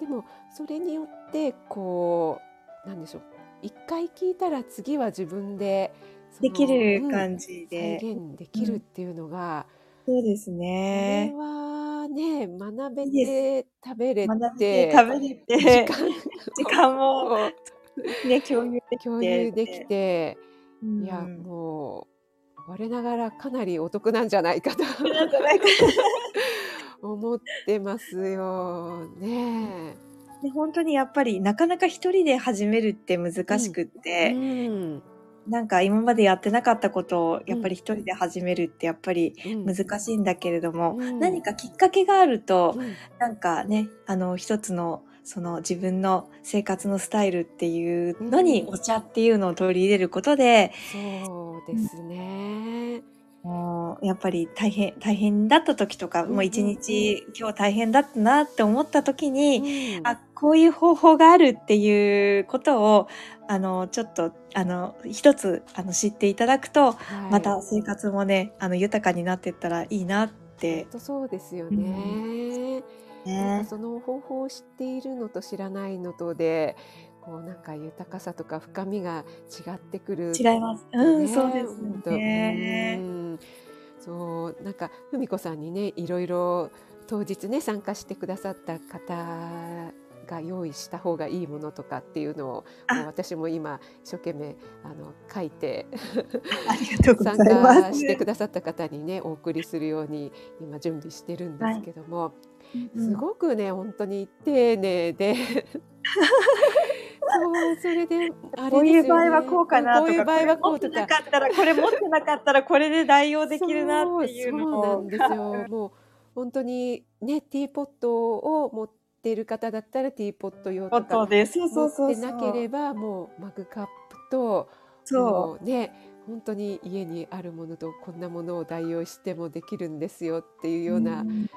[SPEAKER 2] で
[SPEAKER 1] もそれによってこうなんでしょう。一回聞いたら次は自分で
[SPEAKER 2] できる
[SPEAKER 1] うん
[SPEAKER 2] 感じで。
[SPEAKER 1] 再現できるっていうのが、
[SPEAKER 2] そうです
[SPEAKER 1] これ
[SPEAKER 2] ね。
[SPEAKER 1] はね学べて食べれて
[SPEAKER 2] て食べれて、
[SPEAKER 1] 時間
[SPEAKER 2] 時間も
[SPEAKER 1] を
[SPEAKER 2] ね、共有できて。
[SPEAKER 1] 共有できて、
[SPEAKER 2] うん、
[SPEAKER 1] いやもう我ながらかなりお得なんじゃないかと。[LAUGHS] 思ってますよ。ね。
[SPEAKER 2] で本当にやっぱりなかなか一人で始めるって難しくって、
[SPEAKER 1] うん。
[SPEAKER 2] なんか今までやってなかったことをやっぱり一人で始めるってやっぱり
[SPEAKER 1] うん。
[SPEAKER 2] 難しいんだけれども、
[SPEAKER 1] うん。
[SPEAKER 2] 何かきっかけがあると、
[SPEAKER 1] うん。
[SPEAKER 2] なんかね、あの一つのその自分の生活のスタイルっていうのに
[SPEAKER 1] うん。
[SPEAKER 2] お茶っていうのを取り入れることで、
[SPEAKER 1] そうですね。
[SPEAKER 2] もうやっぱり大変、大変だった時とか、
[SPEAKER 1] うん
[SPEAKER 2] もう一日今日大変だったなって思った時に、
[SPEAKER 1] うん。
[SPEAKER 2] あ、こういう方法があるっていうことを、あの、ちょっと、あの、一つ、あの、知っていただくと、
[SPEAKER 1] はい。
[SPEAKER 2] また生活もね、あの、豊かになっていったらいいなって。
[SPEAKER 1] そうですよね。なん
[SPEAKER 2] ね
[SPEAKER 1] か。その方法を知っているのと知らないのとで、こうなんか豊かさとか深みが違ってくる、
[SPEAKER 2] 違います。うん、
[SPEAKER 1] ね
[SPEAKER 2] そうですね。
[SPEAKER 1] うんそうなんか文子さんにねいろいろ当日ね参加してくださった方が用意した方がいいものとかっていうのを私も今一生懸命あの書いて [LAUGHS] 参。加してくださった方にねお送りするように今準備してるんですけども、すごくね本当に丁寧で [LAUGHS] そうそれであ
[SPEAKER 2] こういう場合はこうかなとか、
[SPEAKER 1] こういう場合はこうと
[SPEAKER 2] これ持ってな
[SPEAKER 1] か
[SPEAKER 2] かったら、これ持ってなかったら、これで代用できるなっていうの
[SPEAKER 1] そうな
[SPEAKER 2] を。
[SPEAKER 1] んですよ。もう本当にねティーポットを持っている方だったらティーポット用とか
[SPEAKER 2] そうです。そうそ
[SPEAKER 1] 持
[SPEAKER 2] うそう
[SPEAKER 1] ってなければもうマグカップと
[SPEAKER 2] そ
[SPEAKER 1] もうね本当に家にあるものとこんなものを代用してもできるんですよっていう
[SPEAKER 2] う。
[SPEAKER 1] ような、
[SPEAKER 2] ん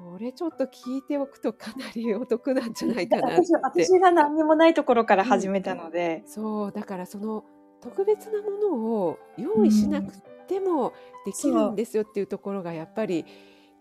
[SPEAKER 1] これちょっと聞いておくとかなりお得なんじゃないかなって。
[SPEAKER 2] 私私が何にもないところから始めたので、
[SPEAKER 1] そうだからその特別なものを用意しなくてもできるんですよっていうところがやっぱり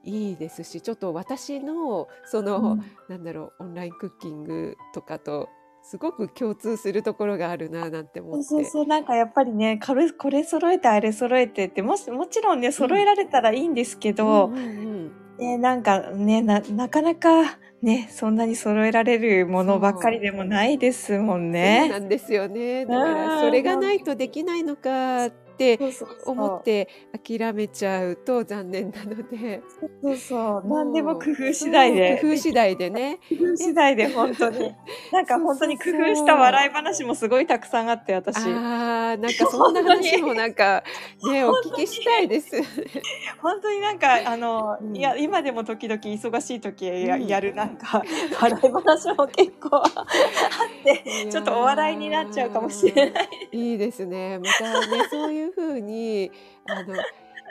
[SPEAKER 1] いいですしちょっと私のその、
[SPEAKER 2] うん。
[SPEAKER 1] なんだろうオンラインクッキングとかとすごく共通するところがあるななんて思って。
[SPEAKER 2] そうそうなんかやっぱりね、これ、これ揃えて、あれ揃えてって、もし、もちろんね、揃えられたらいいんですけど、
[SPEAKER 1] うんうんうん
[SPEAKER 2] ね、なんかねな、なかなかね、そんなに揃えられるものばっかりでもないですもん
[SPEAKER 1] そう
[SPEAKER 2] ね。
[SPEAKER 1] なんですよね。だか
[SPEAKER 2] うん
[SPEAKER 1] らそれがないとできないのかって
[SPEAKER 2] そうそうそう
[SPEAKER 1] 思って諦めちゃうと残念なので。
[SPEAKER 2] そうそう。何でも工夫次第で。
[SPEAKER 1] 工夫次第でね。
[SPEAKER 2] 工夫次第で、本当に。[LAUGHS] なんか本当に工夫した笑い話もすごいたくさんあって、私。
[SPEAKER 1] ああ、なんかそんな話もなんかね、[LAUGHS] お聞きしたいです。[LAUGHS]
[SPEAKER 2] 本当になんか、あの、
[SPEAKER 1] うん
[SPEAKER 2] いや、今でも時々忙しい時や,、
[SPEAKER 1] うん
[SPEAKER 2] やるなんか、笑い話も結構あって、ちょっとお笑いになっちゃうかもしれない。
[SPEAKER 1] いいですね。またね、そういうふうに、あの、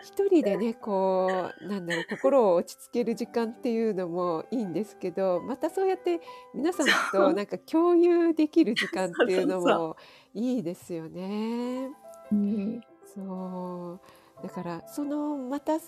[SPEAKER 1] 一人でね、こう、なんだろう、心を落ち着ける時間っていうのもいいんですけど、またそうやって皆さんとなんか共有できる時間っていうのもいいですよね。
[SPEAKER 2] うん
[SPEAKER 1] そう。だから、その、また、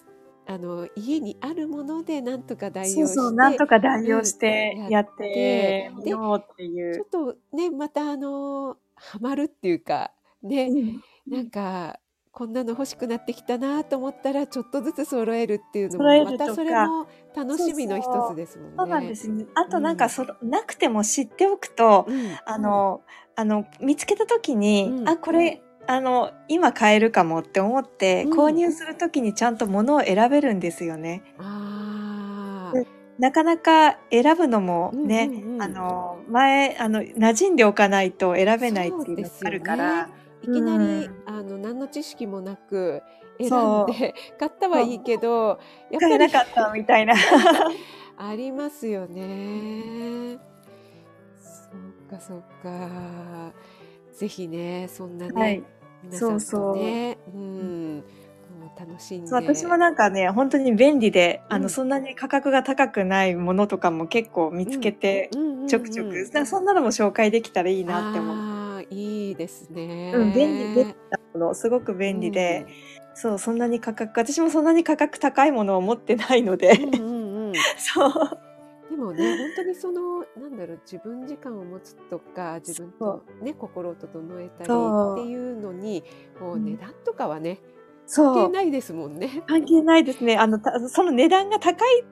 [SPEAKER 1] あの、家にあるものでなんとか代用して、
[SPEAKER 2] そうそう、なんとか代用して
[SPEAKER 1] うん
[SPEAKER 2] やってみ
[SPEAKER 1] で
[SPEAKER 2] ようっていう
[SPEAKER 1] ちょっ。とね、またあの、ハマるっていうか、ね、
[SPEAKER 2] うん。
[SPEAKER 1] なんかこんなの欲しくなってきたなと思ったらちょっとずつ揃えるっていうのもまたそれも楽しみの一つですもんね。
[SPEAKER 2] そうなんですね。あとなんかそ、なくても知っておくと、
[SPEAKER 1] うん。
[SPEAKER 2] あの、あの、見つけた時に、
[SPEAKER 1] うん。
[SPEAKER 2] あ、これ、あの、今買えるかもって思って、
[SPEAKER 1] うん。
[SPEAKER 2] 購入する時にちゃんと物を選べるんですよね。
[SPEAKER 1] あ
[SPEAKER 2] うんなかなか選ぶのも
[SPEAKER 1] ー
[SPEAKER 2] ね、
[SPEAKER 1] うんうんうん。
[SPEAKER 2] あの、前、あの、馴染んでおかないと選べないっていうのがあるから、
[SPEAKER 1] いきなり、
[SPEAKER 2] うん
[SPEAKER 1] あの何の知識もなく選ん
[SPEAKER 2] そう
[SPEAKER 1] で [LAUGHS] 買ったはいいけどやっ
[SPEAKER 2] なかったみたいな。[LAUGHS]
[SPEAKER 1] ありますよね。そうかそうか。ぜひねそんなね、
[SPEAKER 2] はい
[SPEAKER 1] 皆さん
[SPEAKER 2] そうそう
[SPEAKER 1] とねうん楽しんで。
[SPEAKER 2] そう私もなんかね、本当に便利で、あの、
[SPEAKER 1] うん
[SPEAKER 2] そんなに価格が高くないものとかも結構見つけて、
[SPEAKER 1] うんうんうんうん
[SPEAKER 2] ちょくちょく、そんなのも紹介できたらいいなって思う。
[SPEAKER 1] あーいいですね。
[SPEAKER 2] うん、便利、便利なもの、すごく便利で、そう、そんなに価格、私もそんなに価格高いものを持ってないので、
[SPEAKER 1] うんうんうんうん [LAUGHS]
[SPEAKER 2] そう、
[SPEAKER 1] でもね本当にそのなんだろう自分時間を持つとか自分とね心を整えたりっていうのにこう
[SPEAKER 2] うん
[SPEAKER 1] 値段とかはね。関係ないですもんね。
[SPEAKER 2] 関係ないですね。あの、たその値段が高い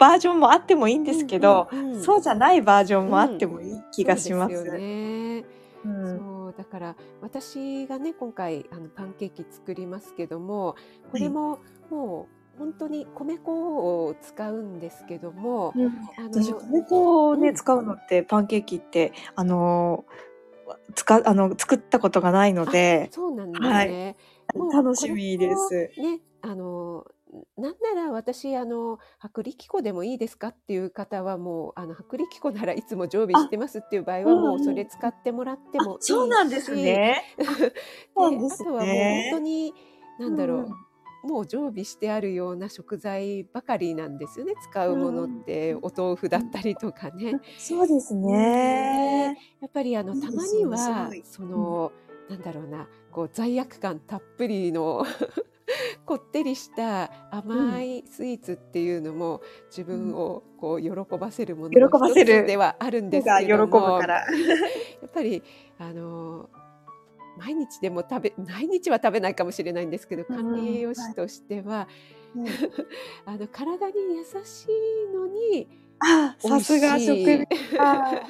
[SPEAKER 2] バージョンもあってもいいんですけど、
[SPEAKER 1] うんうんうん
[SPEAKER 2] そうじゃないバージョンもあってもいい気がします。
[SPEAKER 1] そうですよね。
[SPEAKER 2] うん。
[SPEAKER 1] そうだから私がね今回あのパンケーキ作りますけどもこれももう本当に米粉を使うんですけども、
[SPEAKER 2] うん。
[SPEAKER 1] あの
[SPEAKER 2] 私、米粉をね、
[SPEAKER 1] うん。
[SPEAKER 2] 使うのって、パンケーキって、あのー、使う、あの、作ったことがないので、
[SPEAKER 1] そうなんですね。もう
[SPEAKER 2] 楽しみです。
[SPEAKER 1] ね、あのなんなら私あの薄力粉でもいいですかっていう方はもうあの薄力粉ならいつも常備してますっていう場合は
[SPEAKER 2] うんうん。
[SPEAKER 1] もうそれ使ってもらってもいいし、[LAUGHS]
[SPEAKER 2] そうなんですね。
[SPEAKER 1] で
[SPEAKER 2] そうですね。
[SPEAKER 1] あとはもう本当になんだろう、
[SPEAKER 2] うん。
[SPEAKER 1] もう常備してあるような食材ばかりなんですよね。使うものって、お豆腐だったりとかね。
[SPEAKER 2] そうですね。
[SPEAKER 1] やっぱりあのたまにはその、なんだろうなこう罪悪感たっぷりの [LAUGHS] こってりした甘いスイーツっていうのも自分をこう喜ばせるもの
[SPEAKER 2] 喜ばせる
[SPEAKER 1] ではあるんです
[SPEAKER 2] が喜ぶ
[SPEAKER 1] けども
[SPEAKER 2] から。[LAUGHS]
[SPEAKER 1] やっぱりあの毎日でも食べ毎日は食べないかもしれないんですけど
[SPEAKER 2] うん
[SPEAKER 1] 管理栄養士としては、
[SPEAKER 2] うん [LAUGHS]
[SPEAKER 1] あの体に優しいのに
[SPEAKER 2] あ、
[SPEAKER 1] 美
[SPEAKER 2] さすが食味。あ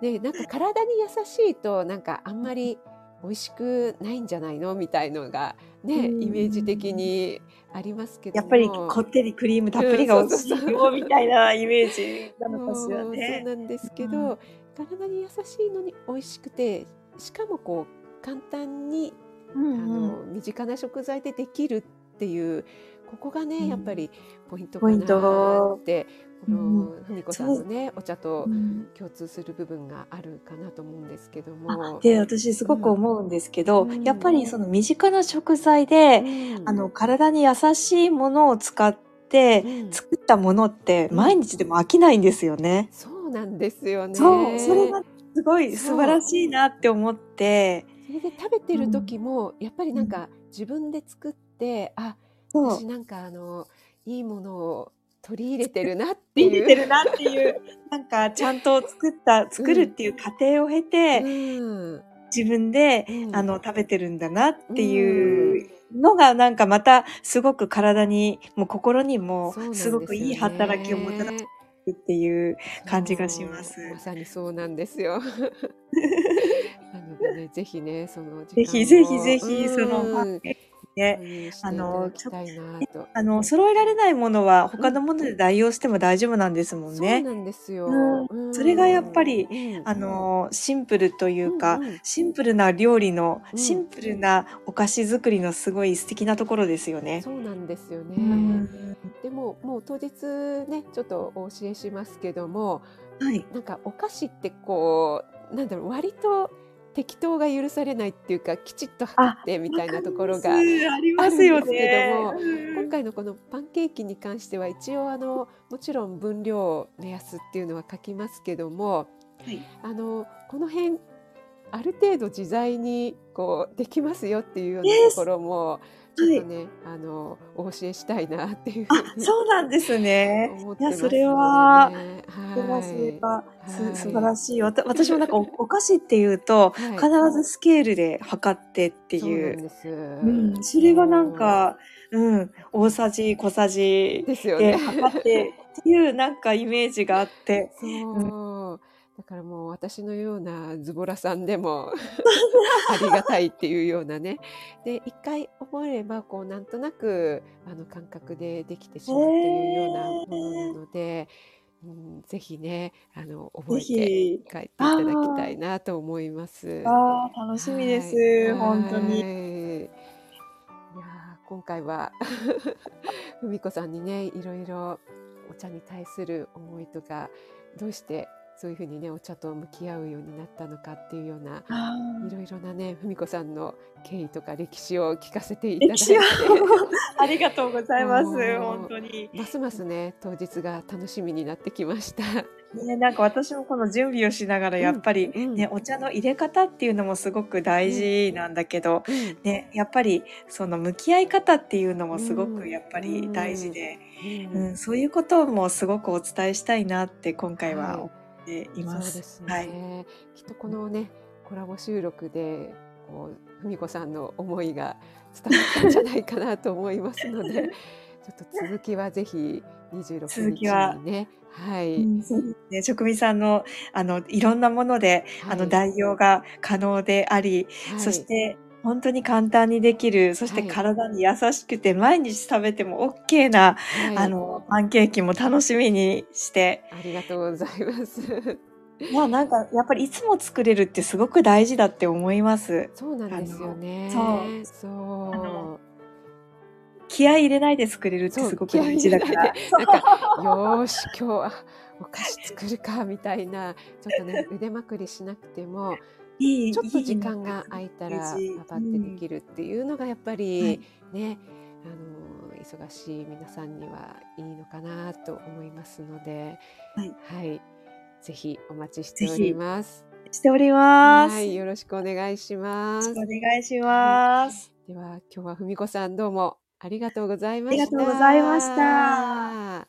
[SPEAKER 1] でなんか体に優しいとなんかあんまり美味しくないんじゃないの？みたいのがね
[SPEAKER 2] うん。
[SPEAKER 1] イメージ的にありますけども。
[SPEAKER 2] やっぱりこってりクリームたっぷりが美味しいよみたいなイメージなのかしら
[SPEAKER 1] そうそう
[SPEAKER 2] ね。
[SPEAKER 1] なんですけど、
[SPEAKER 2] うん。
[SPEAKER 1] 体に優しいのに美味しくてしかもこう簡単に、
[SPEAKER 2] うん
[SPEAKER 1] あ
[SPEAKER 2] うん。
[SPEAKER 1] の身近な食材でできるっていうここがね、
[SPEAKER 2] うん。
[SPEAKER 1] やっぱりポイントか
[SPEAKER 2] ポイン
[SPEAKER 1] な
[SPEAKER 2] ト
[SPEAKER 1] ってこの文子さんのねお茶と
[SPEAKER 2] うん。
[SPEAKER 1] 共通する部分があるかなと思うんですけど
[SPEAKER 2] あ
[SPEAKER 1] も。
[SPEAKER 2] で私すごく思うんですけど、
[SPEAKER 1] うん。
[SPEAKER 2] やっぱりその身近な食材で、
[SPEAKER 1] うん。
[SPEAKER 2] あの体に優しいものを使って
[SPEAKER 1] うん。
[SPEAKER 2] 作ったものって
[SPEAKER 1] うん。
[SPEAKER 2] 毎日でも飽きないんですよね。
[SPEAKER 1] そうなんですよね。
[SPEAKER 2] そう、それがすごい素晴らしいなって思って、
[SPEAKER 1] それで食べてる時も、やっぱりなんか自分で作って、あ私、なんかあのいいものを取り入れてるなって
[SPEAKER 2] 入
[SPEAKER 1] いう。
[SPEAKER 2] れてるなっていう、なんかちゃんと作った、作るっていう過程を経て、
[SPEAKER 1] うん。
[SPEAKER 2] 自分で、
[SPEAKER 1] うん。
[SPEAKER 2] あの、食べてるんだなっていうのが、なんかまた、すごく体に、もう心にも
[SPEAKER 1] す
[SPEAKER 2] ごくいい働きをもたらすっていう感じがします。
[SPEAKER 1] まさにそうなんですよ。[LAUGHS] なのでね、ぜひね、その時間を
[SPEAKER 2] ぜひぜひぜひ、
[SPEAKER 1] うん。
[SPEAKER 2] その、ケーキね、あの
[SPEAKER 1] だきたいなと。
[SPEAKER 2] あの、揃えられないものは他のもので代用しても大丈夫なんですもん
[SPEAKER 1] そう
[SPEAKER 2] ね。
[SPEAKER 1] なんですよ。
[SPEAKER 2] うんそれがやっぱり
[SPEAKER 1] うん
[SPEAKER 2] あの、シンプルというか、
[SPEAKER 1] うんうん
[SPEAKER 2] シンプルな料理の、
[SPEAKER 1] うん
[SPEAKER 2] シンプルなお菓子作りのすごい素敵なところですよね。
[SPEAKER 1] そうなんですよね。
[SPEAKER 2] うん
[SPEAKER 1] でももう当日ねちょっとお教えしますけども
[SPEAKER 2] はい。
[SPEAKER 1] なんかお菓子ってこうなんだろう割と適当が許されないっていうかきちっと測ってみたいなところが
[SPEAKER 2] ありますよ
[SPEAKER 1] あるんですけども
[SPEAKER 2] ね。
[SPEAKER 1] 今回のこのパンケーキに関しては一応あのもちろん分量目安っていうのは書きますけども
[SPEAKER 2] はい。
[SPEAKER 1] あのこの辺ある程度自在にこうできますよっていうようなところもちょっとね、あのお教えしたいなっていうふ
[SPEAKER 2] あそうなんですね。
[SPEAKER 1] ね、
[SPEAKER 2] いやそれはは
[SPEAKER 1] はい
[SPEAKER 2] それは
[SPEAKER 1] はい
[SPEAKER 2] す素晴らしい。わた私もなんかお [LAUGHS] お菓子っていうと、
[SPEAKER 1] はい
[SPEAKER 2] 必ずスケールで測ってっていう。それがなんか、うん、大さじ小さじで。測ってっていうなんかイメージがあって。
[SPEAKER 1] そう。だからもう私のようなズボラさんでも [LAUGHS] ありがたいっていうようなね。で一回覚えればこうなんとなくあの感覚でできてしまうっていうようなものなので、うん、ぜひねあの覚
[SPEAKER 2] ぜ
[SPEAKER 1] えて
[SPEAKER 2] ひ。
[SPEAKER 1] 帰っていただきたいなと思います。
[SPEAKER 2] ああ、楽しみです。
[SPEAKER 1] はい
[SPEAKER 2] 本当に。
[SPEAKER 1] はいいやー今回は文子さんにねいろいろお茶に対する思いとかどうしてそういうふうにねお茶と向き合うようになったのかっていうような
[SPEAKER 2] あ
[SPEAKER 1] いろいろなね文子さんの経緯とか歴史を聞かせていただいて。
[SPEAKER 2] ありがとうございます。本当に。
[SPEAKER 1] ますますね当日が楽しみになってきました。
[SPEAKER 2] ね、なんか私もこの準備をしながらやっぱり
[SPEAKER 1] うん。うん
[SPEAKER 2] ね、お茶の入れ方っていうのもすごく大事なんだけど、
[SPEAKER 1] うん。
[SPEAKER 2] ね、やっぱりその向き合い方っていうのもすご
[SPEAKER 1] うん。
[SPEAKER 2] くやっぱり大事で、
[SPEAKER 1] う
[SPEAKER 2] うんんそういうこともすごくお伝えしたいなって今回
[SPEAKER 1] は
[SPEAKER 2] 思っています。
[SPEAKER 1] そうです。ね、
[SPEAKER 2] はい。
[SPEAKER 1] きっとこのねコラボ収録でこう文子さんの思いが伝わったんじゃないかなと思いますので [LAUGHS] ちょっと続きはぜひ26
[SPEAKER 2] 続
[SPEAKER 1] 日
[SPEAKER 2] きは。
[SPEAKER 1] にねはい、
[SPEAKER 2] うんそうですね、職味さんのあのいろんなもので、あの
[SPEAKER 1] はい。
[SPEAKER 2] 代用が可能であり、
[SPEAKER 1] はい。
[SPEAKER 2] そして本当に簡単にできる、そして
[SPEAKER 1] はい
[SPEAKER 2] 体に優しくて毎日食べても OK な、
[SPEAKER 1] はい
[SPEAKER 2] あのパンケーキも楽しみにして、
[SPEAKER 1] ありがとうございます。
[SPEAKER 2] いやなんかやっぱりいつも作れるってすごく大事だって思います。
[SPEAKER 1] そうなんですよね。
[SPEAKER 2] そう
[SPEAKER 1] そう
[SPEAKER 2] の気合い入れないで作れるって
[SPEAKER 1] そう
[SPEAKER 2] すごく大事だから。
[SPEAKER 1] なんかよーし今日はお菓子作るかみたいなちょっとね [LAUGHS] 腕まくりしなくてもちょっと
[SPEAKER 2] いい
[SPEAKER 1] 時間が空いたらパパってできるっていうのがやっぱり、
[SPEAKER 2] はい
[SPEAKER 1] ねあの忙しい皆さんにはいいのかなと思いますので、
[SPEAKER 2] はい
[SPEAKER 1] はい、ぜひお待ちしております。
[SPEAKER 2] しております。
[SPEAKER 1] はい、よろしくお願いします。
[SPEAKER 2] お願いします。
[SPEAKER 1] では今日はふみこさんどうもありがとうございました。
[SPEAKER 2] ありがとうございました。